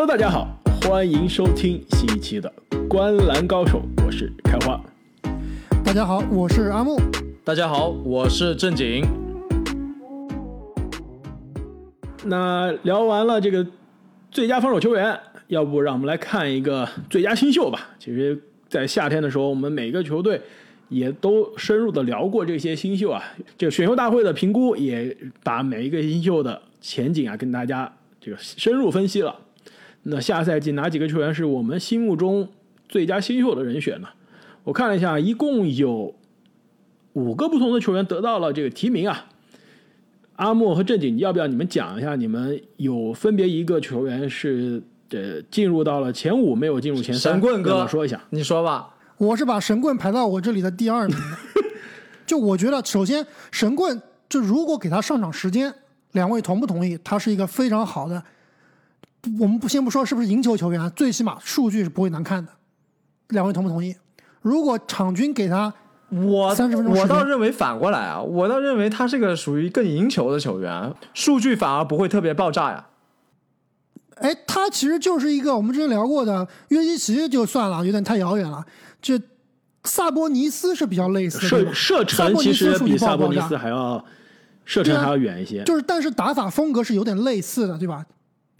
Hello，大家好，欢迎收听新一期的《观篮高手》，我是开花。大家好，我是阿木。大家好，我是正经。那聊完了这个最佳防守球员，要不让我们来看一个最佳新秀吧？其实，在夏天的时候，我们每个球队也都深入的聊过这些新秀啊。这个选秀大会的评估也把每一个新秀的前景啊跟大家这个深入分析了。那下赛季哪几个球员是我们心目中最佳新秀的人选呢？我看了一下，一共有五个不同的球员得到了这个提名啊。阿莫和正经，要不要你们讲一下？你们有分别一个球员是呃进入到了前五，没有进入前三？神棍哥，说一下，你说吧。我是把神棍排到我这里的第二名。就我觉得，首先神棍，就如果给他上场时间，两位同不同意？他是一个非常好的。我们不先不说是不是赢球球员，最起码数据是不会难看的。两位同不同意？如果场均给他。我三十分钟，我倒认为反过来啊，我倒认为他是个属于更赢球的球员，数据反而不会特别爆炸呀。哎，他其实就是一个我们之前聊过的约基奇，就算了，有点太遥远了。这萨博尼斯是比较类似的，射射程其实比萨博尼斯还要射程还要远一些。就是，但是打法风格是有点类似的，对吧？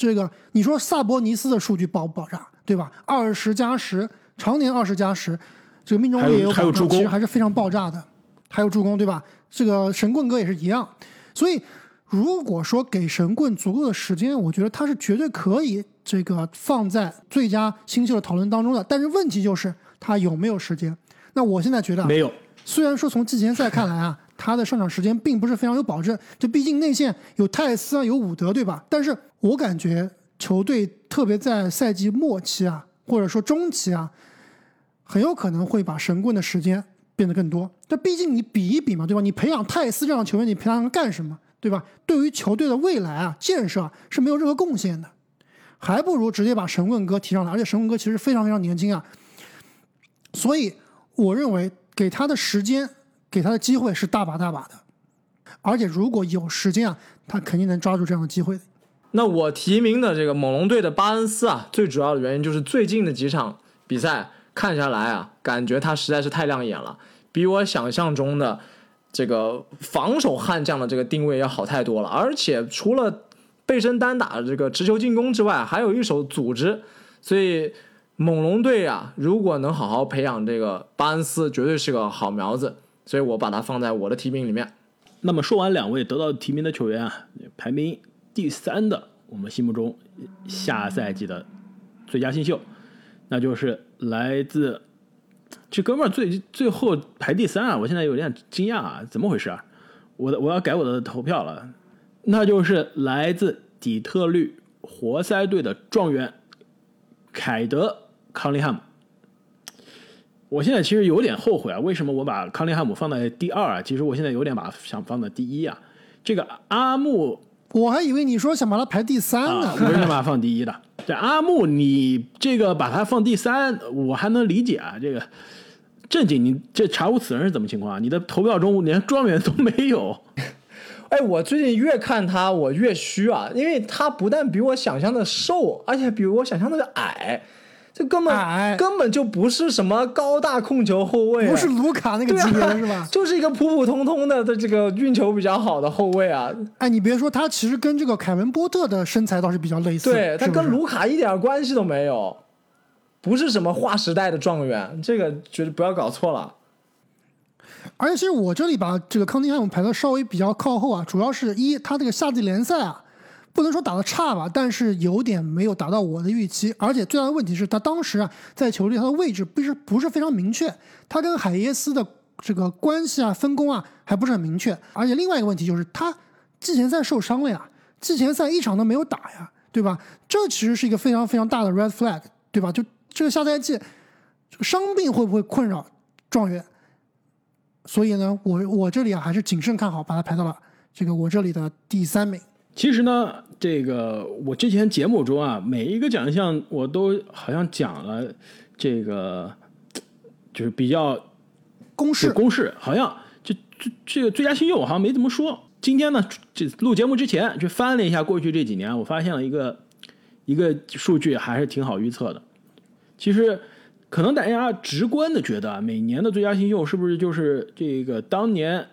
这个你说萨博尼斯的数据爆不爆炸，对吧？二十加十，常年二十加十。这个命中率也有保证，其实还是非常爆炸的，还有助攻，对吧？这个神棍哥也是一样，所以如果说给神棍足够的时间，我觉得他是绝对可以这个放在最佳新秀的讨论当中的。但是问题就是他有没有时间？那我现在觉得没有。虽然说从季前赛看来啊，他的上场时间并不是非常有保证，就毕竟内线有泰斯啊，有伍德，对吧？但是我感觉球队特别在赛季末期啊，或者说中期啊。很有可能会把神棍的时间变得更多，这毕竟你比一比嘛，对吧？你培养泰斯这样的球员，你培养他干什么，对吧？对于球队的未来啊建设是没有任何贡献的，还不如直接把神棍哥提上来。而且神棍哥其实非常非常年轻啊，所以我认为给他的时间，给他的机会是大把大把的，而且如果有时间啊，他肯定能抓住这样的机会。那我提名的这个猛龙队的巴恩斯啊，最主要的原因就是最近的几场比赛。看下来啊，感觉他实在是太亮眼了，比我想象中的这个防守悍将的这个定位要好太多了。而且除了背身单打的这个持球进攻之外，还有一手组织。所以猛龙队啊，如果能好好培养这个巴恩斯，绝对是个好苗子。所以我把它放在我的提名里面。那么说完两位得到提名的球员啊，排名第三的，我们心目中下赛季的最佳新秀。那就是来自这哥们儿最最后排第三啊！我现在有点惊讶啊，怎么回事啊？我的我要改我的投票了。那就是来自底特律活塞队的状元凯德康利汉姆。我现在其实有点后悔啊，为什么我把康利汉姆放在第二啊？其实我现在有点把想放在第一啊。这个阿木。我还以为你说想把它排第三呢，我是把它放第一的。这阿木，你这个把它放第三，我还能理解啊。这个正经，你这查无此人是怎么情况啊？你的投票中连状元都没有。哎，我最近越看他，我越虚啊，因为他不但比我想象的瘦，而且比我想象的矮。这根本根本就不是什么高大控球后卫，不是卢卡那个级别是吧？就是一个普普通通的的这个运球比较好的后卫啊！哎，你别说，他其实跟这个凯文波特的身材倒是比较类似。对他跟卢卡一点关系都没有，不是什么划时代的状元，这个绝对不要搞错了。而且，其实我这里把这个康宁汉姆排的稍微比较靠后啊，主要是一他这个夏季联赛啊。不能说打的差吧，但是有点没有达到我的预期。而且最大的问题是他当时啊，在球队他的位置不是不是非常明确，他跟海耶斯的这个关系啊、分工啊还不是很明确。而且另外一个问题就是他季前赛受伤了呀，季前赛一场都没有打呀，对吧？这其实是一个非常非常大的 red flag，对吧？就这个下赛季伤病会不会困扰状元？所以呢，我我这里啊还是谨慎看好，把他排到了这个我这里的第三名。其实呢，这个我之前节目中啊，每一个奖项我都好像讲了，这个就是比较公式公式，好像这这这个最佳新秀我好像没怎么说。今天呢，这录节目之前去翻了一下过去这几年，我发现了一个一个数据还是挺好预测的。其实，可能大家直观的觉得啊，每年的最佳新秀是不是就是这个当年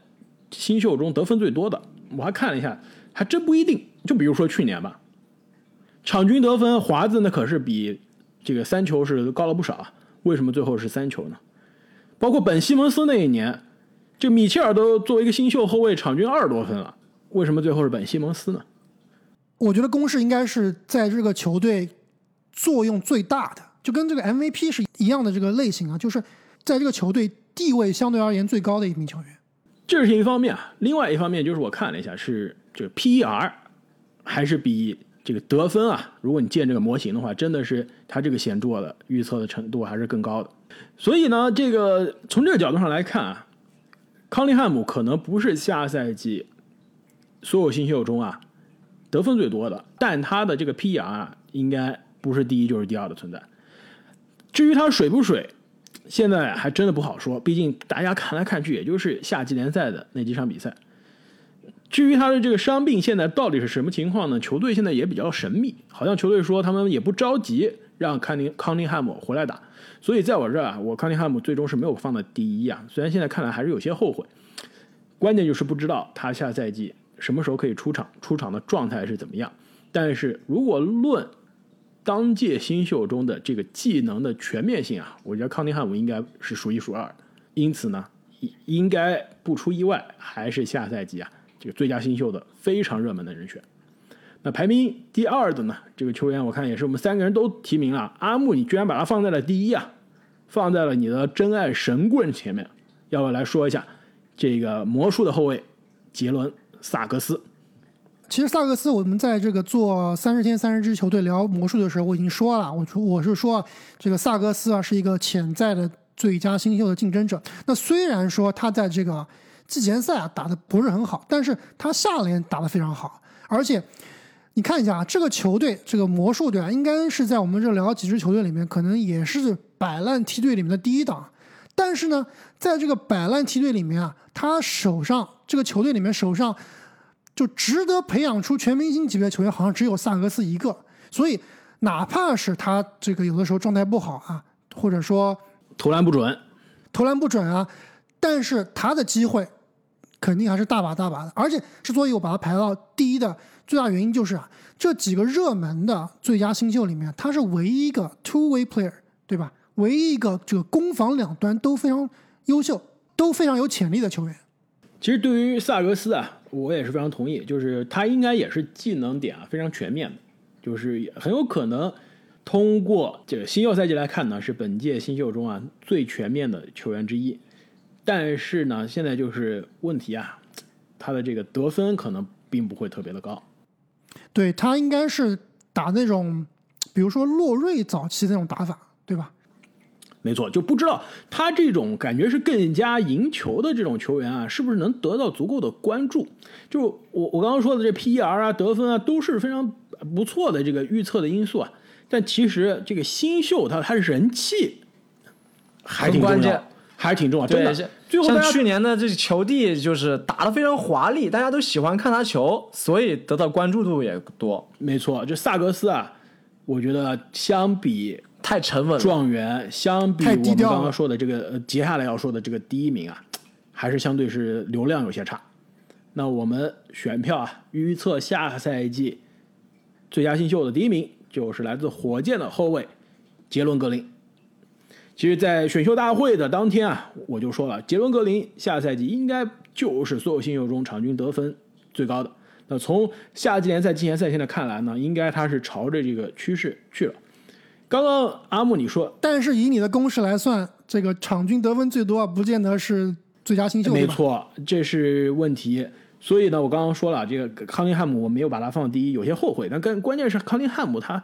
新秀中得分最多的？我还看了一下，还真不一定。就比如说去年吧，场均得分华子那可是比这个三球是高了不少啊。为什么最后是三球呢？包括本西蒙斯那一年，这米切尔都作为一个新秀后卫，场均二十多分了，为什么最后是本西蒙斯呢？我觉得公式应该是在这个球队作用最大的，就跟这个 MVP 是一样的这个类型啊，就是在这个球队地位相对而言最高的一名球员。这是一方面啊，另外一方面就是我看了一下，是这个 PER 还是比这个得分啊，如果你建这个模型的话，真的是它这个显著的预测的程度还是更高的。所以呢，这个从这个角度上来看啊，康利汉姆可能不是下赛季所有新秀中啊得分最多的，但他的这个 PER 啊应该不是第一就是第二的存在。至于他水不水，现在还真的不好说，毕竟大家看来看去，也就是夏季联赛的那几场比赛。至于他的这个伤病现在到底是什么情况呢？球队现在也比较神秘，好像球队说他们也不着急让康宁康宁汉姆回来打。所以在我这儿啊，我康宁汉姆最终是没有放在第一啊。虽然现在看来还是有些后悔，关键就是不知道他下赛季什么时候可以出场，出场的状态是怎么样。但是如果论当届新秀中的这个技能的全面性啊，我觉得康宁汉姆应该是数一数二。因此呢，应该不出意外，还是下赛季啊这个最佳新秀的非常热门的人选。那排名第二的呢，这个球员我看也是我们三个人都提名了，阿木你居然把他放在了第一啊，放在了你的真爱神棍前面。要不要来说一下这个魔术的后卫杰伦萨格斯？其实萨格斯，我们在这个做三十天三十支球队聊魔术的时候，我已经说了，我说我是说这个萨格斯啊是一个潜在的最佳新秀的竞争者。那虽然说他在这个季前赛啊打的不是很好，但是他下联打得非常好。而且你看一下啊，这个球队这个魔术队啊，应该是在我们这聊几支球队里面，可能也是摆烂梯队里面的第一档。但是呢，在这个摆烂梯队里面啊，他手上这个球队里面手上。就值得培养出全明星级别的球员，好像只有萨格斯一个。所以，哪怕是他这个有的时候状态不好啊，或者说投篮不准，投篮不准啊，但是他的机会肯定还是大把大把的。而且，之所以我把他排到第一的最大原因就是啊，这几个热门的最佳新秀里面，他是唯一一个 two way player，对吧？唯一一个这个攻防两端都非常优秀、都非常有潜力的球员。其实对于萨格斯啊。我也是非常同意，就是他应该也是技能点啊非常全面的，就是很有可能通过这个新秀赛季来看呢，是本届新秀中啊最全面的球员之一。但是呢，现在就是问题啊，他的这个得分可能并不会特别的高。对他应该是打那种，比如说洛瑞早期那种打法，对吧？没错，就不知道他这种感觉是更加赢球的这种球员啊，是不是能得到足够的关注？就我我刚刚说的这 PER 啊、得分啊，都是非常不错的这个预测的因素啊。但其实这个新秀他他人气还挺关键，还是挺重要。真的，最后像去年的这球帝就是打得非常华丽，大家都喜欢看他球，所以得到关注度也多。没错，就萨格斯啊，我觉得相比。太沉稳。状元相比我们刚刚说的这个，接下来要说的这个第一名啊，还是相对是流量有些差。那我们选票啊，预测下赛季最佳新秀的第一名就是来自火箭的后卫杰伦格林。其实，在选秀大会的当天啊，我就说了，杰伦格林下赛季应该就是所有新秀中场均得分最高的。那从夏季联赛、季前赛现在看来呢，应该他是朝着这个趋势去了。刚刚阿木你说，但是以你的公式来算，这个场均得分最多不见得是最佳新秀，没错，这是问题。所以呢，我刚刚说了，这个康林汉姆我没有把他放第一，有些后悔。但更关键是康林汉姆他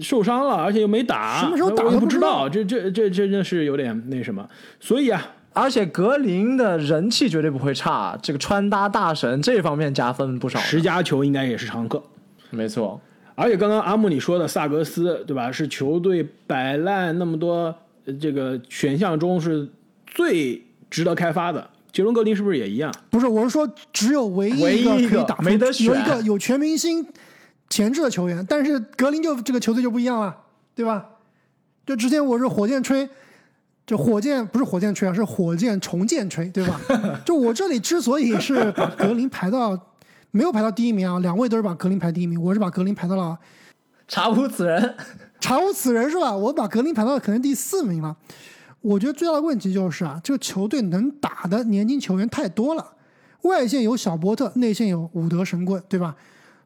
受伤了，而且又没打，什么时候打不知道。这这这真的是有点那什么。所以啊，而且格林的人气绝对不会差，这个穿搭大神这方面加分不少，十佳球应该也是常客，没错。而且刚刚阿木你说的萨格斯，对吧？是球队摆烂那么多这个选项中是最值得开发的。杰伦格林是不是也一样？不是，我是说只有唯一一个可以打，没得选，有一个有全明星前置的球员，但是格林就这个球队就不一样了，对吧？就之前我是火箭吹，就火箭不是火箭吹啊，是火箭重建吹，对吧？就我这里之所以是把格林排到没有排到第一名啊，两位都是把格林排第一名，我是把格林排到了 查无此人。查无此人是吧？我把格林排到可能第四名了。我觉得最大的问题就是啊，这个球队能打的年轻球员太多了，外线有小波特，内线有伍德神棍，对吧？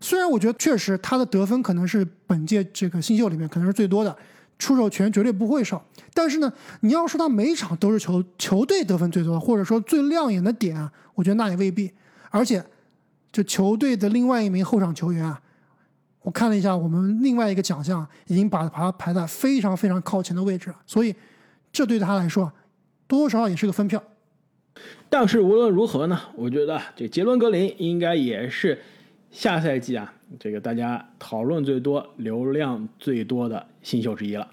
虽然我觉得确实他的得分可能是本届这个新秀里面可能是最多的，出手权绝对不会少。但是呢，你要说他每场都是球球队得分最多，或者说最亮眼的点啊，我觉得那也未必。而且，这球队的另外一名后场球员啊，我看了一下，我们另外一个奖项已经把把他排在非常非常靠前的位置了，所以这对他来说多多少少也是个分票。但是无论如何呢，我觉得这杰伦格林应该也是下赛季啊，这个大家讨论最多、流量最多的新秀之一了。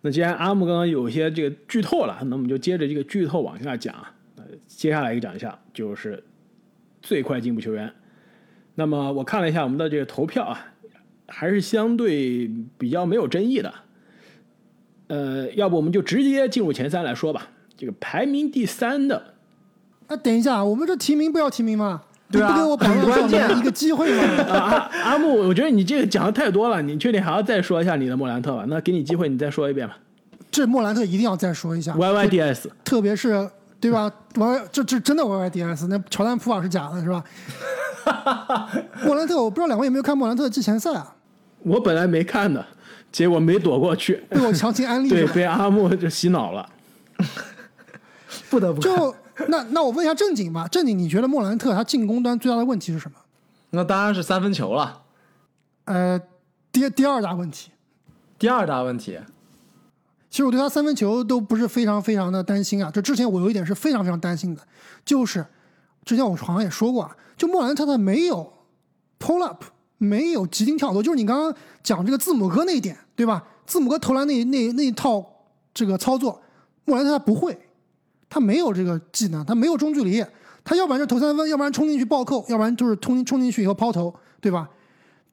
那既然阿木刚刚有些这个剧透了，那我们就接着这个剧透往下讲。呃，接下来一个奖项就是最快进步球员。那么我看了一下我们的这个投票啊，还是相对比较没有争议的。呃，要不我们就直接进入前三来说吧。这个排名第三的啊，等一下，我们这提名不要提名吗？对不给我保很关证键啊一个机会吗？啊，阿阿木，我觉得你这个讲的太多了，你确定还要再说一下你的莫兰特吧？那给你机会，你再说一遍吧。这莫兰特一定要再说一下，YYDS，特别是对吧？Y 这这真的 YYDS，那乔丹普尔是假的，是吧？莫兰特，我不知道两位有没有看莫兰特的季前赛啊？我本来没看的，结果没躲过去，被我强行安利对，被阿木就洗脑了。不得不看。就 那那我问一下正经吧，正经，你觉得莫兰特他进攻端最大的问题是什么？那当然是三分球了。呃，第第二大问题，第二大问题，其实我对他三分球都不是非常非常的担心啊。这之前我有一点是非常非常担心的，就是之前我好像也说过啊，就莫兰特他没有 pull up，没有急停跳投，就是你刚刚讲这个字母哥那一点，对吧？字母哥投篮那那那一套这个操作，莫兰特他不会，他没有这个技能，他没有中距离，他要不然就投三分，要不然冲进去暴扣，要不然就是冲冲进去以后抛投，对吧？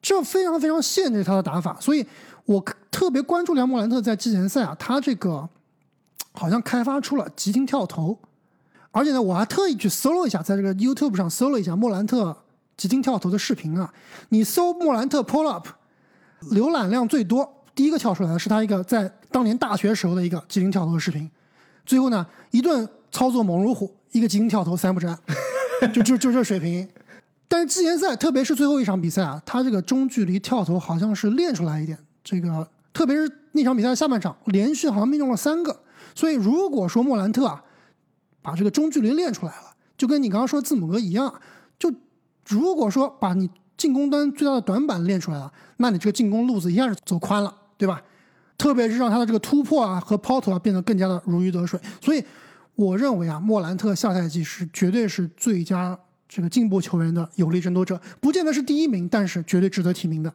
这非常非常限制他的打法，所以我特别关注梁莫兰特在季前赛啊，他这个好像开发出了急停跳投，而且呢，我还特意去搜了一下，在这个 YouTube 上搜了一下莫兰特急停跳投的视频啊，你搜莫兰特 pull up，浏览量最多，第一个跳出来的是他一个在当年大学时候的一个急停跳投的视频，最后呢一顿操作猛如虎，一个急停跳投三不沾，就就就这水平。但是季前赛，特别是最后一场比赛啊，他这个中距离跳投好像是练出来一点。这个特别是那场比赛下半场，连续好像命中了三个。所以如果说莫兰特啊，把这个中距离练出来了，就跟你刚刚说字母哥一样，就如果说把你进攻端最大的短板练出来了，那你这个进攻路子一下是走宽了，对吧？特别是让他的这个突破啊和抛投啊变得更加的如鱼得水。所以我认为啊，莫兰特下赛季是绝对是最佳这个进步球员的有力争夺者，不见得是第一名，但是绝对值得提名的。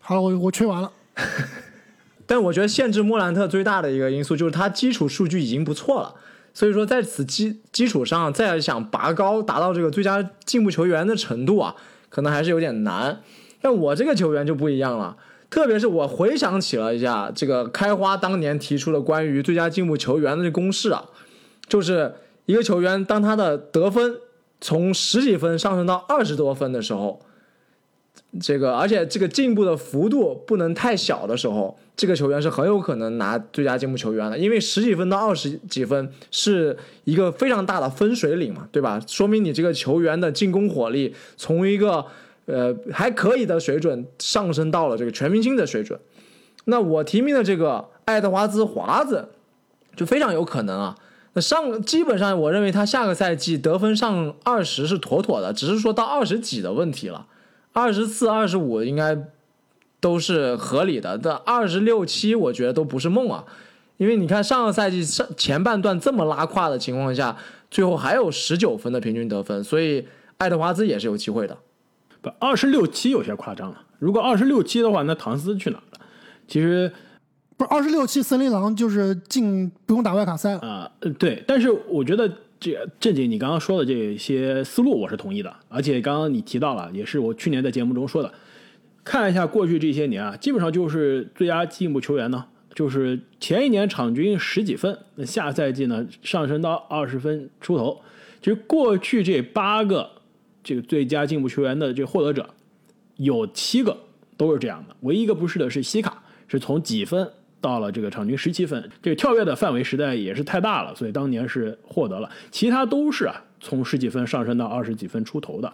好了，我我吹完了。但我觉得限制莫兰特最大的一个因素就是他基础数据已经不错了，所以说在此基基础上再想拔高达到这个最佳进步球员的程度啊，可能还是有点难。但我这个球员就不一样了，特别是我回想起了一下这个开花当年提出的关于最佳进步球员的这公式啊，就是一个球员当他的得分从十几分上升到二十多分的时候，这个而且这个进步的幅度不能太小的时候，这个球员是很有可能拿最佳进步球员的，因为十几分到二十几分是一个非常大的分水岭嘛，对吧？说明你这个球员的进攻火力从一个呃还可以的水准上升到了这个全明星的水准。那我提名的这个爱德华兹华子就非常有可能啊。那上基本上我认为他下个赛季得分上二十是妥妥的，只是说到二十几的问题了。二十四、二十五应该都是合理的，但二十六七我觉得都不是梦啊，因为你看上个赛季上前半段这么拉胯的情况下，最后还有十九分的平均得分，所以爱德华兹也是有机会的。不，二十六七有些夸张了。如果二十六七的话，那唐斯去哪了？其实不是二十六七森林狼就是进不用打外卡赛了。啊、呃对，但是我觉得这正经你刚刚说的这些思路我是同意的，而且刚刚你提到了，也是我去年在节目中说的，看一下过去这些年啊，基本上就是最佳进步球员呢，就是前一年场均十几分，那下赛季呢上升到二十分出头。其实过去这八个这个最佳进步球员的这个获得者，有七个都是这样的，唯一一个不是的是西卡，是从几分到了这个场均十七分，这个跳跃的范围实在也是太大了，所以当年是获得了，其他都是啊从十几分上升到二十几分出头的。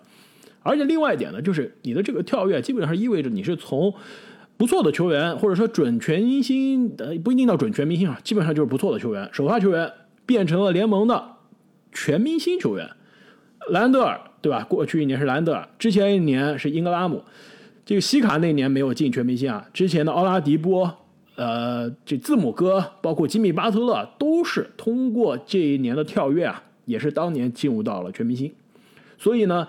而且另外一点呢，就是你的这个跳跃基本上意味着你是从不错的球员，或者说准全明星，呃，不一定到准全明星啊，基本上就是不错的球员，首发球员变成了联盟的全明星球员。兰德尔对吧？过去一年是兰德尔，之前一年是英格拉姆。这个西卡那年没有进全明星啊，之前的奥拉迪波，呃，这字母哥，包括吉米巴特勒，都是通过这一年的跳跃啊，也是当年进入到了全明星。所以呢。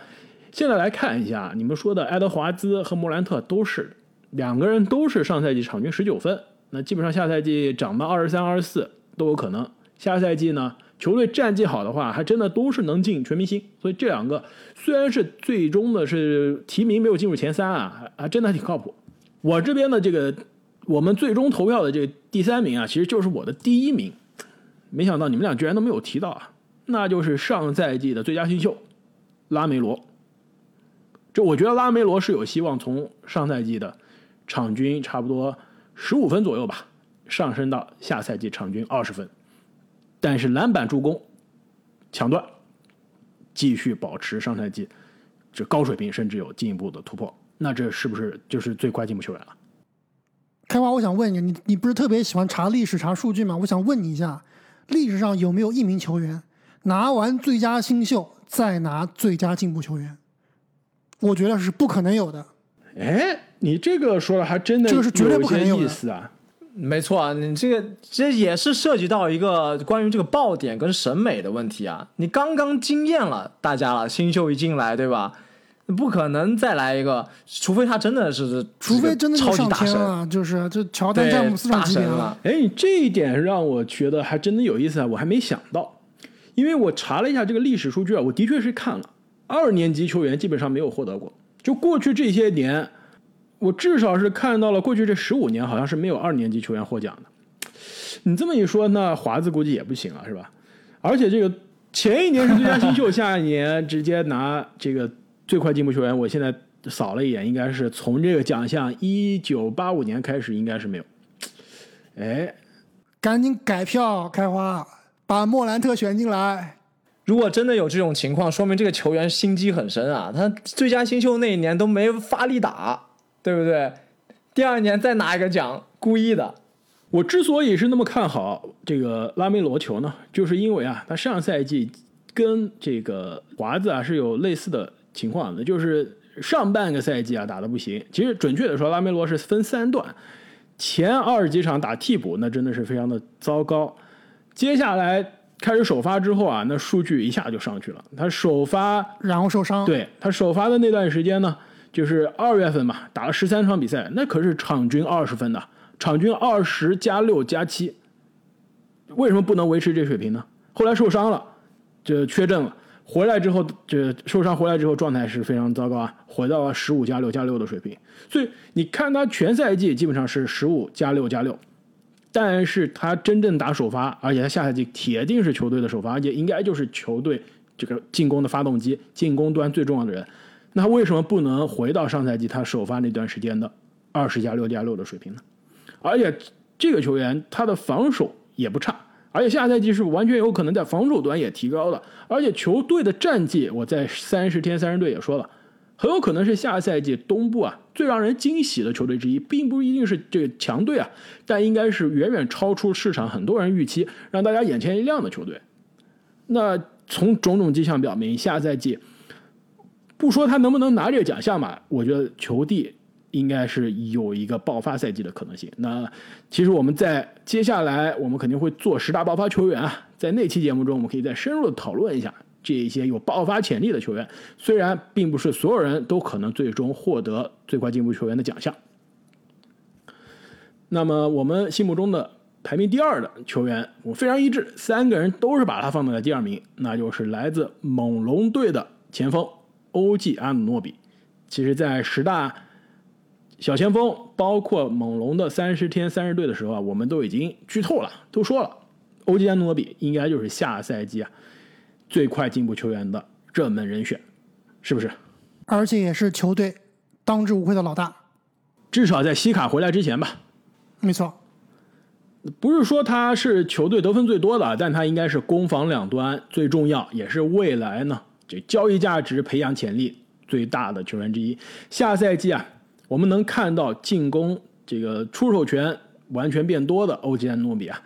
现在来看一下，你们说的爱德华兹和莫兰特都是两个人都是上赛季场均十九分，那基本上下赛季涨到二十三、二十四都有可能。下赛季呢，球队战绩好的话，还真的都是能进全明星。所以这两个虽然是最终的是提名没有进入前三啊，还真的还挺靠谱。我这边的这个我们最终投票的这个第三名啊，其实就是我的第一名。没想到你们俩居然都没有提到啊，那就是上赛季的最佳新秀拉梅罗。就我觉得拉梅罗是有希望从上赛季的场均差不多十五分左右吧，上升到下赛季场均二十分，但是篮板、助攻、抢断继续保持上赛季这高水平，甚至有进一步的突破，那这是不是就是最快进步球员了？开花，我想问你，你你不是特别喜欢查历史、查数据吗？我想问你一下，历史上有没有一名球员拿完最佳新秀再拿最佳进步球员？我觉得是不可能有的。哎，你这个说的还真的这个是绝对不可能有意思啊！没错啊，你这个这也是涉及到一个关于这个爆点跟审美的问题啊。你刚刚惊艳了大家了，新秀一进来，对吧？不可能再来一个，除非他真的是，除非真的超级大神天了，就是这乔丹、詹姆斯大神了。哎，这一点让我觉得还真的有意思啊！我还没想到，因为我查了一下这个历史数据啊，我的确是看了。二年级球员基本上没有获得过，就过去这些年，我至少是看到了过去这十五年好像是没有二年级球员获奖的。你这么一说，那华子估计也不行了，是吧？而且这个前一年是最佳新秀，下一年直接拿这个最快进步球员，我现在扫了一眼，应该是从这个奖项一九八五年开始应该是没有。哎，赶紧改票，开花，把莫兰特选进来。如果真的有这种情况，说明这个球员心机很深啊！他最佳新秀那一年都没发力打，对不对？第二年再拿一个奖，故意的。我之所以是那么看好这个拉梅罗球呢，就是因为啊，他上赛季跟这个华子啊是有类似的情况的，就是上半个赛季啊打的不行。其实准确的说，拉梅罗是分三段，前二十几场打替补，那真的是非常的糟糕。接下来开始首发之后啊，那数据一下就上去了。他首发然后受伤，对他首发的那段时间呢，就是二月份嘛，打了十三场比赛，那可是场均二十分的，场均二十加六加七。为什么不能维持这水平呢？后来受伤了，就缺阵了。回来之后，这受伤回来之后状态是非常糟糕啊，回到了十五加六加六的水平。所以你看他全赛季基本上是十五加六加六，但是他真正打首发，而且他下赛季铁定是球队的首发，而且应该就是球队这个进攻的发动机，进攻端最重要的人。那为什么不能回到上赛季他首发那段时间的二十加六加六的水平呢？而且这个球员他的防守也不差，而且下赛季是完全有可能在防守端也提高的。而且球队的战绩，我在三十天三十队也说了，很有可能是下赛季东部啊最让人惊喜的球队之一，并不一定是这个强队啊，但应该是远远超出市场很多人预期，让大家眼前一亮的球队。那从种种迹象表明，下赛季不说他能不能拿这个奖项吧，我觉得球帝应该是有一个爆发赛季的可能性。那其实我们在接下来，我们肯定会做十大爆发球员啊，在那期节目中，我们可以再深入的讨论一下这一些有爆发潜力的球员。虽然并不是所有人都可能最终获得最快进步球员的奖项。那么我们心目中的排名第二的球员，我非常一致，三个人都是把他放在了第二名，那就是来自猛龙队的前锋欧记阿努诺比。其实，在十大小前锋，包括猛龙的三十天三十队的时候啊，我们都已经剧透了，都说了，欧吉安诺比应该就是下赛季啊最快进步球员的热门人选，是不是？而且也是球队当之无愧的老大。至少在西卡回来之前吧，没错，不是说他是球队得分最多的，但他应该是攻防两端最重要，也是未来呢这交易价值、培养潜力最大的球员之一。下赛季啊，我们能看到进攻这个出手权完全变多的欧吉安诺比啊。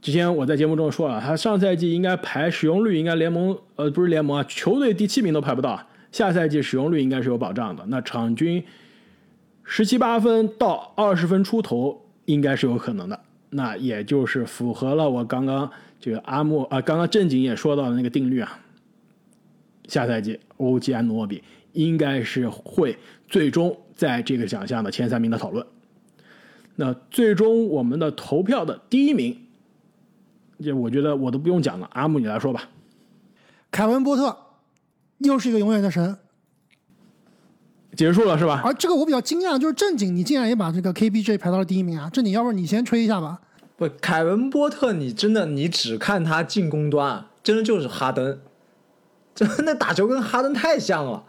之前我在节目中说了，他上赛季应该排使用率应该联盟呃不是联盟啊，球队第七名都排不到。下赛季使用率应该是有保障的，那场均十七八分到二十分出头应该是有可能的。那也就是符合了我刚刚这个阿莫啊，刚刚正经也说到的那个定律啊。下赛季欧吉安诺比应该是会最终在这个奖项的前三名的讨论。那最终我们的投票的第一名，这我觉得我都不用讲了，阿木你来说吧。凯文波特又是一个永远的神，结束了是吧？而这个我比较惊讶，就是正经你竟然也把这个 KBJ 排到了第一名啊！正经，要不然你先吹一下吧。不，凯文波特，你真的你只看他进攻端，真的就是哈登，真的打球跟哈登太像了，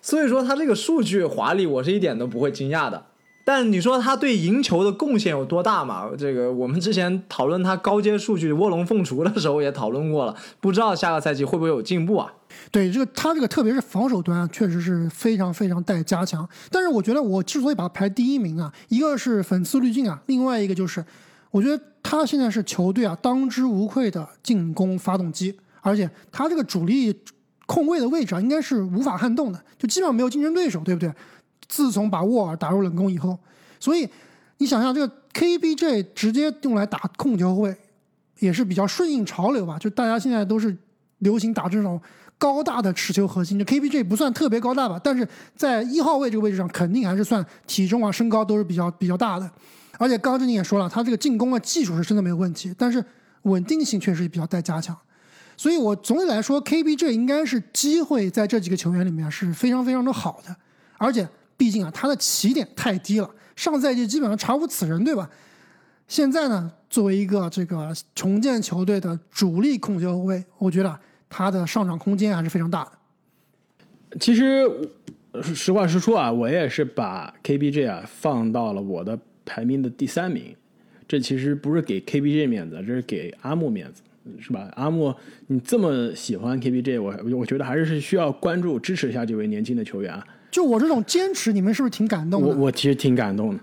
所以说他这个数据华丽，我是一点都不会惊讶的。但你说他对赢球的贡献有多大嘛？这个我们之前讨论他高阶数据卧龙凤雏的时候也讨论过了，不知道下个赛季会不会有进步啊？对这个他这个特别是防守端，确实是非常非常待加强。但是我觉得我之所以把他排第一名啊，一个是粉丝滤镜啊，另外一个就是我觉得他现在是球队啊当之无愧的进攻发动机，而且他这个主力控卫的位置啊应该是无法撼动的，就基本上没有竞争对手，对不对？自从把沃尔打入冷宫以后，所以你想象这个 KBJ 直接用来打控球后卫，也是比较顺应潮流吧？就大家现在都是流行打这种高大的持球核心，这 KBJ 不算特别高大吧，但是在一号位这个位置上，肯定还是算体重啊、身高都是比较比较大的。而且刚刚正经也说了，他这个进攻的技术是真的没有问题，但是稳定性确实比较待加强。所以我总体来说，KBJ 应该是机会在这几个球员里面是非常非常的好的，而且。毕竟啊，他的起点太低了，上赛季基本上查无此人，对吧？现在呢，作为一个这个重建球队的主力控球后卫，我觉得他的上涨空间还是非常大的。其实实话实说啊，我也是把 KBJ 啊放到了我的排名的第三名。这其实不是给 KBJ 面子，这是给阿木面子，是吧？阿木，你这么喜欢 KBJ，我我觉得还是需要关注支持一下这位年轻的球员啊。就我这种坚持，你们是不是挺感动的？我我其实挺感动的，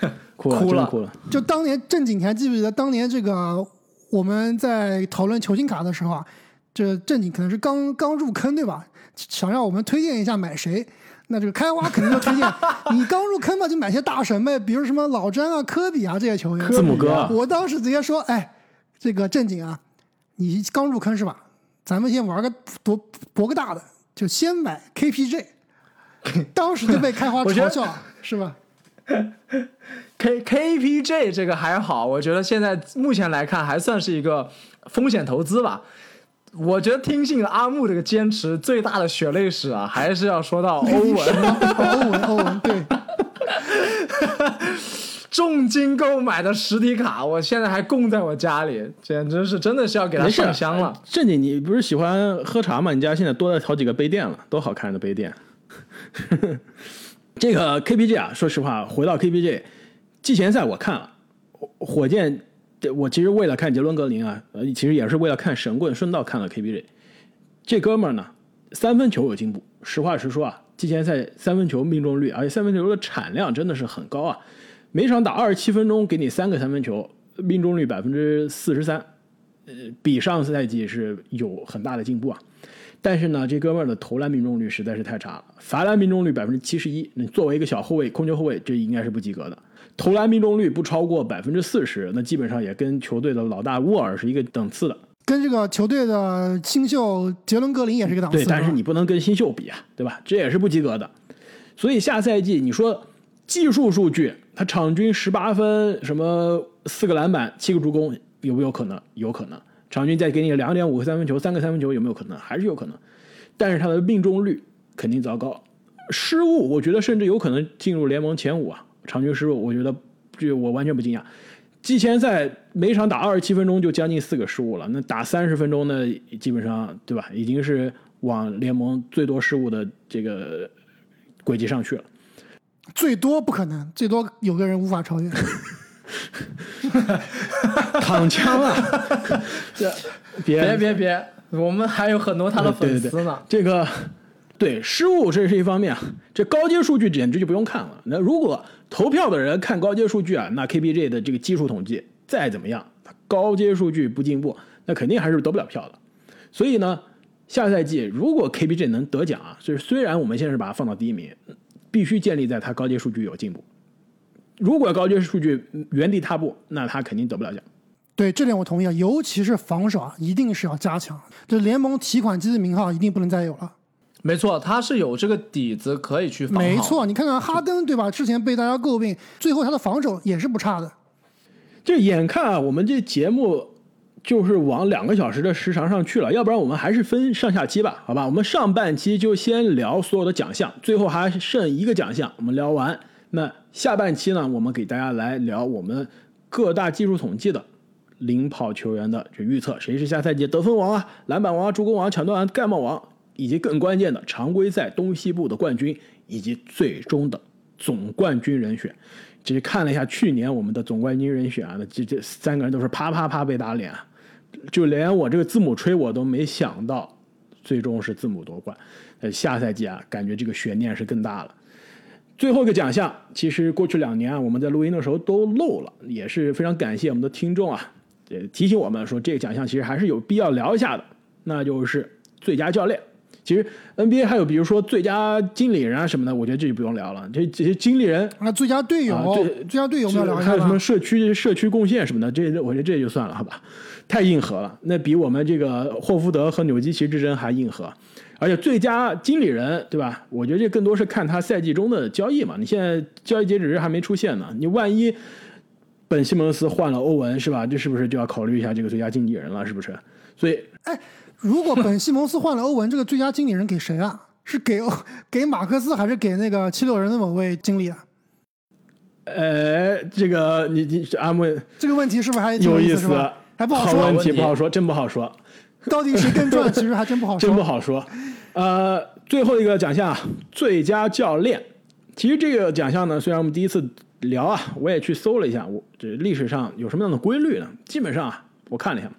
哭了，哭了，哭了。就当年正经，你还记不记得当年这个我们在讨论球星卡的时候啊？这正经可能是刚刚入坑对吧？想让我们推荐一下买谁？那这个开花肯定就推荐 你刚入坑嘛，就买些大神呗，比如什么老詹啊、科比啊这些球员。字母哥，我当时直接说，哎，这个正经啊，你刚入坑是吧？咱们先玩个博博个大的，就先买 KPJ。当时就被开花嘲笑，是吧？K KPJ 这个还好，我觉得现在目前来看还算是一个风险投资吧。我觉得听信了阿木这个坚持，最大的血泪史啊，还是要说到欧文，欧文，欧文，对，重金购买的实体卡，我现在还供在我家里，简直是真的是要给他上香了。正经，你不是喜欢喝茶吗？你家现在多了好几个杯垫了，多好看的杯垫。这个 KPG 啊，说实话，回到 KPG 季前赛我看了，火箭，我其实为了看杰伦格林啊，呃，其实也是为了看神棍，顺道看了 KPG。这哥们儿呢，三分球有进步。实话实说啊，季前赛三分球命中率，而且三分球的产量真的是很高啊，每场打二十七分钟给你三个三分球，命中率百分之四十三，呃，比上赛季是有很大的进步啊。但是呢，这哥们儿的投篮命中率实在是太差了，罚篮命中率百分之七十一。那作为一个小后卫、控球后卫，这应该是不及格的。投篮命中率不超过百分之四十，那基本上也跟球队的老大沃尔是一个档次的，跟这个球队的新秀杰伦格林也是一个档次。对，但是你不能跟新秀比啊，对吧？这也是不及格的。所以下赛季你说技术数据，他场均十八分，什么四个篮板、七个助攻，有没有可能？有可能。场均再给你两点五个三分球，三个三分球有没有可能？还是有可能，但是他的命中率肯定糟糕，失误，我觉得甚至有可能进入联盟前五啊。场均失误，我觉得这我完全不惊讶。季前赛每场打二十七分钟就将近四个失误了，那打三十分钟呢，基本上对吧，已经是往联盟最多失误的这个轨迹上去了。最多不可能，最多有个人无法超越。躺枪啊！这别别别别，我们还有很多他的粉对对对丝呢。这个对失误这是一方面啊，这高阶数据简直就不用看了。那如果投票的人看高阶数据啊，那 KPJ 的这个技术统计再怎么样，高阶数据不进步，那肯定还是得不了票的。所以呢，下赛季如果 KPJ 能得奖啊，就是虽然我们现在是把它放到第一名，必须建立在他高阶数据有进步。如果高阶数据原地踏步，那他肯定得不了奖。对这点我同意啊，尤其是防守啊，一定是要加强。这联盟提款机的名号一定不能再有了。没错，他是有这个底子可以去防。没错，你看看哈登对吧？之前被大家诟病，最后他的防守也是不差的。这眼看啊，我们这节目就是往两个小时的时长上去了，要不然我们还是分上下期吧，好吧？我们上半期就先聊所有的奖项，最后还剩一个奖项，我们聊完。那下半期呢，我们给大家来聊我们各大技术统计的领跑球员的这预测，谁是下赛季得分王啊、篮板王啊、助攻王、抢断王、盖帽王，以及更关键的常规赛东西部的冠军，以及最终的总冠军人选。只是看了一下去年我们的总冠军人选啊，这这三个人都是啪啪啪被打脸啊，就连我这个字母吹我都没想到，最终是字母夺冠。呃，下赛季啊，感觉这个悬念是更大了。最后一个奖项，其实过去两年啊，我们在录音的时候都漏了，也是非常感谢我们的听众啊，也提醒我们说这个奖项其实还是有必要聊一下的，那就是最佳教练。其实 NBA 还有比如说最佳经理人啊什么的，我觉得这就不用聊了。这这些经理人啊，最佳队友，最佳队友我们要聊一下还有什么社区社区贡献什么的，这我觉得这就算了，好吧？太硬核了，那比我们这个霍福德和纽基奇之争还硬核。而且最佳经理人，对吧？我觉得这更多是看他赛季中的交易嘛。你现在交易截止日还没出现呢，你万一本西蒙斯换了欧文，是吧？这是不是就要考虑一下这个最佳经理人了？是不是？所以哎，如果本西蒙斯换了欧文，这个最佳经理人给谁啊？是给欧 给马克思还是给那个七六人的某位经理啊？呃，这个你你阿木这个问题是不是还挺有意思还不好好问说，题不好说，真不好说。到底谁更赚，其实还真不好说。真不好说。呃，最后一个奖项啊，最佳教练。其实这个奖项呢，虽然我们第一次聊啊，我也去搜了一下，我这历史上有什么样的规律呢？基本上啊，我看了一下，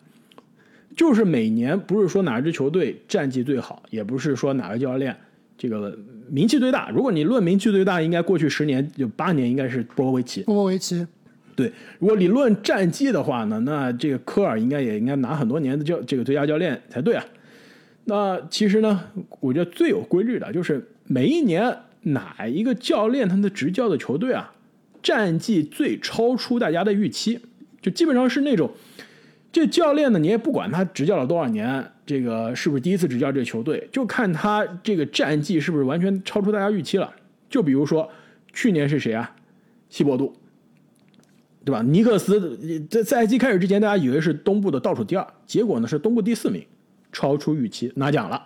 就是每年不是说哪支球队战绩最好，也不是说哪个教练这个名气最大。如果你论名气最大，应该过去十年有八年应该是波波维奇。波波维奇，对，如果理论战绩的话呢，那这个科尔应该也应该拿很多年的教这个最佳教练才对啊。那其实呢，我觉得最有规律的就是每一年哪一个教练他的执教的球队啊，战绩最超出大家的预期，就基本上是那种这教练呢，你也不管他执教了多少年，这个是不是第一次执教这个球队，就看他这个战绩是不是完全超出大家预期了。就比如说去年是谁啊？西伯杜。对吧？尼克斯在赛季开始之前，大家以为是东部的倒数第二，结果呢是东部第四名，超出预期拿奖了。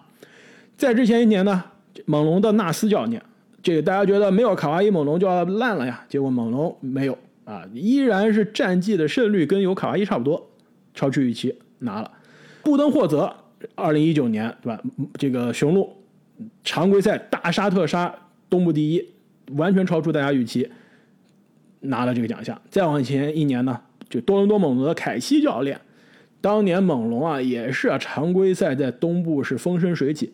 在之前一年呢，猛龙的纳斯教练，这个大家觉得没有卡哇伊，猛龙就要烂了呀，结果猛龙没有啊，依然是战绩的胜率跟有卡哇伊差不多，超出预期拿了。布登霍泽，二零一九年对吧？这个雄鹿常规赛大杀特杀，东部第一，完全超出大家预期。拿了这个奖项。再往前一年呢，就多伦多猛龙的凯西教练，当年猛龙啊也是啊常规赛在东部是风生水起，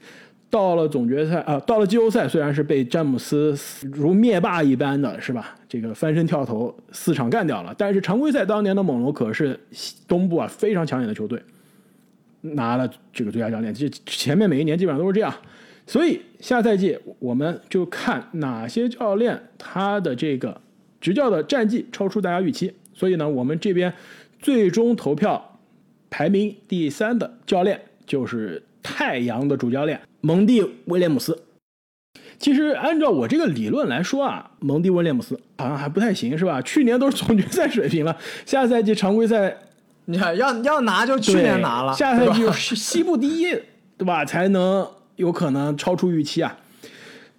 到了总决赛啊，到了季后赛虽然是被詹姆斯如灭霸一般的是吧，这个翻身跳投四场干掉了，但是常规赛当年的猛龙可是东部啊非常抢眼的球队，拿了这个最佳教练。这前面每一年基本上都是这样。所以下赛季我们就看哪些教练他的这个执教的战绩超出大家预期。所以呢，我们这边最终投票排名第三的教练就是太阳的主教练蒙蒂威廉姆斯。其实按照我这个理论来说啊，蒙蒂威廉姆斯好像还不太行，是吧？去年都是总决赛水平了，下赛季常规赛你看要要拿就去年拿了，下赛季是西部第一，对吧？才能有可能超出预期啊。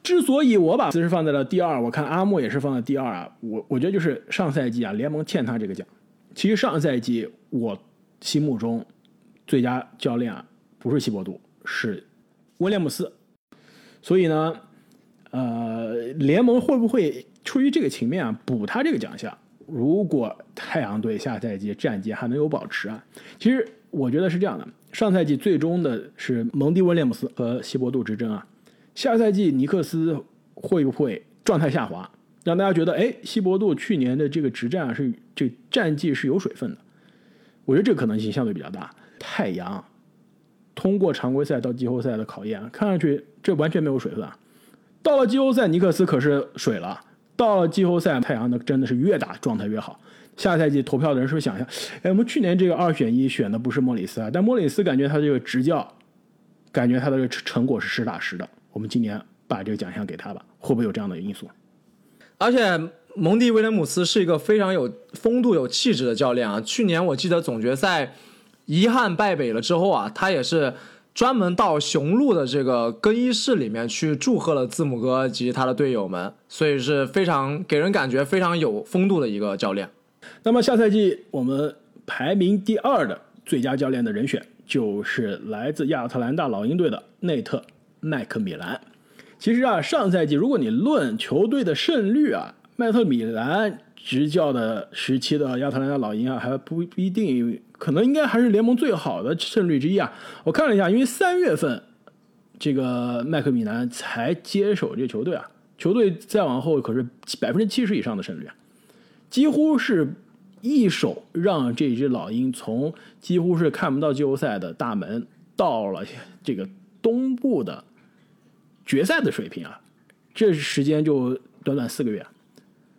之所以我把斯是放在了第二，我看阿莫也是放在第二啊，我我觉得就是上赛季啊，联盟欠他这个奖。其实上赛季我心目中最佳教练啊，不是希伯杜，是威廉姆斯。所以呢，呃，联盟会不会出于这个情面啊，补他这个奖项？如果太阳队下赛季战绩还能有保持啊，其实我觉得是这样的，上赛季最终的是蒙蒂威廉姆斯和希伯杜之争啊。下赛季尼克斯会不会状态下滑，让大家觉得哎，希伯杜去年的这个执战啊是这战绩是有水分的？我觉得这个可能性相对比较大。太阳通过常规赛到季后赛的考验，看上去这完全没有水分。到了季后赛，尼克斯可是水了；到了季后赛，太阳呢真的是越打状态越好。下赛季投票的人是不是想一下？哎，我们去年这个二选一选的不是莫里斯啊，但莫里斯感觉他这个执教，感觉他的成果是实打实的。我们今年把这个奖项给他吧，会不会有这样的因素？而且蒙蒂威廉姆斯是一个非常有风度、有气质的教练啊。去年我记得总决赛遗憾败北了之后啊，他也是专门到雄鹿的这个更衣室里面去祝贺了字母哥及他的队友们，所以是非常给人感觉非常有风度的一个教练。那么下赛季我们排名第二的最佳教练的人选就是来自亚特兰大老鹰队的内特。麦克米兰，其实啊，上赛季如果你论球队的胜率啊，麦克米兰执教的时期的亚特兰大老鹰啊，还不不一定，可能应该还是联盟最好的胜率之一啊。我看了一下，因为三月份这个麦克米兰才接手这球队啊，球队再往后可是百分之七十以上的胜率啊，几乎是一手让这支老鹰从几乎是看不到季后赛的大门，到了这个东部的。决赛的水平啊，这时间就短短四个月，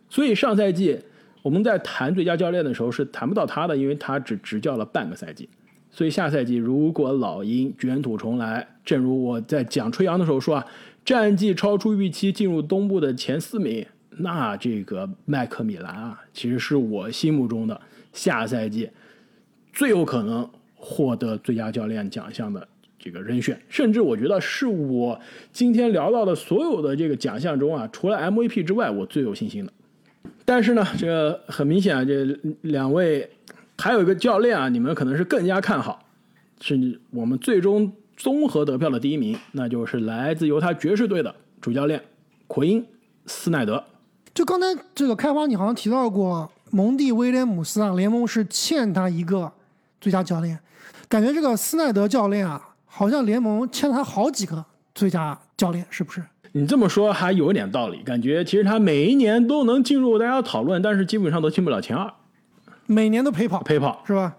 所以上赛季我们在谈最佳教练的时候是谈不到他的，因为他只执教了半个赛季。所以下赛季如果老鹰卷土重来，正如我在讲吹杨的时候说啊，战绩超出预期进入东部的前四名，那这个麦克米兰啊，其实是我心目中的下赛季最有可能获得最佳教练奖项的。这个人选，甚至我觉得是我今天聊到的所有的这个奖项中啊，除了 MVP 之外，我最有信心的。但是呢，这个很明显啊，这两位还有一个教练啊，你们可能是更加看好，是我们最终综合得票的第一名，那就是来自犹他爵士队的主教练奎因斯奈德。就刚才这个开花，你好像提到过蒙蒂威廉姆斯啊，联盟是欠他一个最佳教练，感觉这个斯奈德教练啊。好像联盟欠他好几个最佳教练，是不是？你这么说还有点道理，感觉其实他每一年都能进入大家讨论，但是基本上都进不了前二，每年都陪跑，陪跑是吧？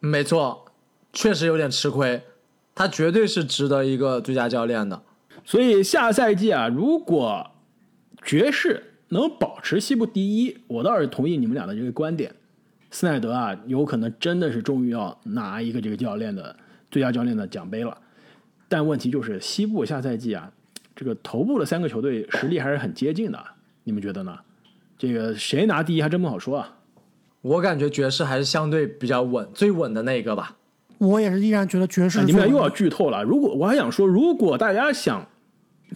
没错，确实有点吃亏，他绝对是值得一个最佳教练的。所以下赛季啊，如果爵士能保持西部第一，我倒是同意你们俩的这个观点，斯奈德啊，有可能真的是终于要拿一个这个教练的。最佳教练的奖杯了，但问题就是西部下赛季啊，这个头部的三个球队实力还是很接近的，你们觉得呢？这个谁拿第一还真不好说啊。我感觉爵士还是相对比较稳，最稳的那个吧。我也是依然觉得爵士。你们俩又要剧透了。如果我还想说，如果大家想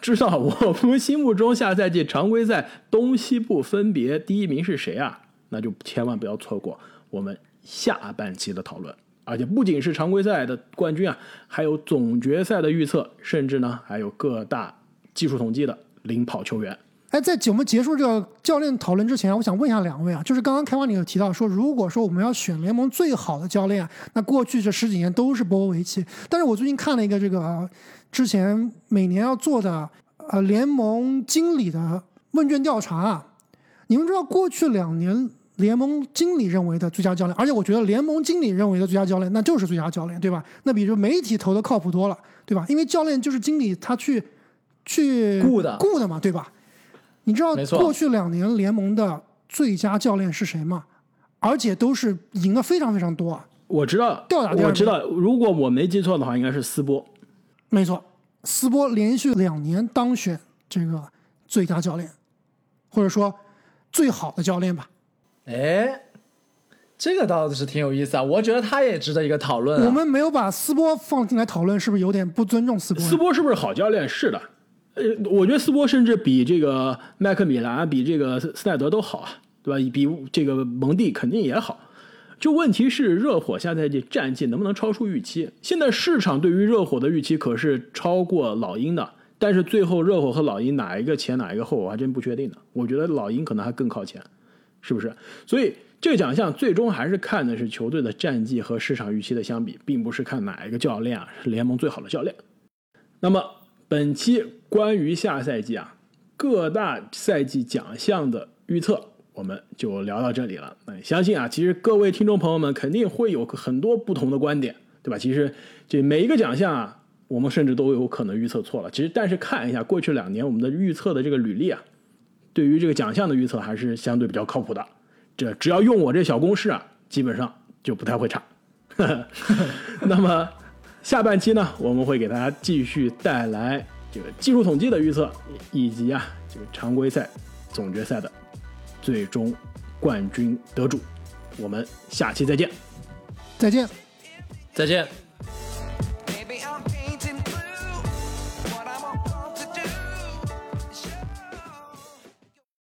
知道我们心目中下赛季常规赛东西部分别第一名是谁啊，那就千万不要错过我们下半期的讨论。而且不仅是常规赛的冠军啊，还有总决赛的预测，甚至呢还有各大技术统计的领跑球员。哎，在节目结束这个教练讨论之前，我想问一下两位啊，就是刚刚开完你有提到说，如果说我们要选联盟最好的教练，那过去这十几年都是波维奇。但是我最近看了一个这个之前每年要做的呃联盟经理的问卷调查啊，你们知道过去两年。联盟经理认为的最佳教练，而且我觉得联盟经理认为的最佳教练，那就是最佳教练，对吧？那比如媒体投的靠谱多了，对吧？因为教练就是经理他去去雇的雇的嘛，对吧？你知道过去两年联盟的最佳教练是谁吗？而且都是赢的非常非常多啊。我知道，吊打我知道，如果我没记错的话，应该是斯波。没错，斯波连续两年当选这个最佳教练，或者说最好的教练吧。哎，这个倒是挺有意思啊！我觉得他也值得一个讨论。我们没有把斯波放进来讨论，是不是有点不尊重斯波？斯波是不是好教练？是的，呃，我觉得斯波甚至比这个麦克米兰、比这个斯奈德都好啊，对吧？比这个蒙蒂肯定也好。就问题是热火下赛季战绩能不能超出预期？现在市场对于热火的预期可是超过老鹰的，但是最后热火和老鹰哪一个前哪一个后，我还真不确定呢。我觉得老鹰可能还更靠前，是不是？所以这个奖项最终还是看的是球队的战绩和市场预期的相比，并不是看哪一个教练啊是联盟最好的教练。那么本期关于下赛季啊各大赛季奖项的预测，我们就聊到这里了。那相信啊，其实各位听众朋友们肯定会有很多不同的观点，对吧？其实这每一个奖项啊，我们甚至都有可能预测错了。其实，但是看一下过去两年我们的预测的这个履历啊，对于这个奖项的预测还是相对比较靠谱的。这只要用我这小公式啊，基本上就不太会差。那么下半期呢，我们会给大家继续带来这个技术统计的预测，以及啊这个常规赛、总决赛的最终冠军得主。我们下期再见。再见。再见。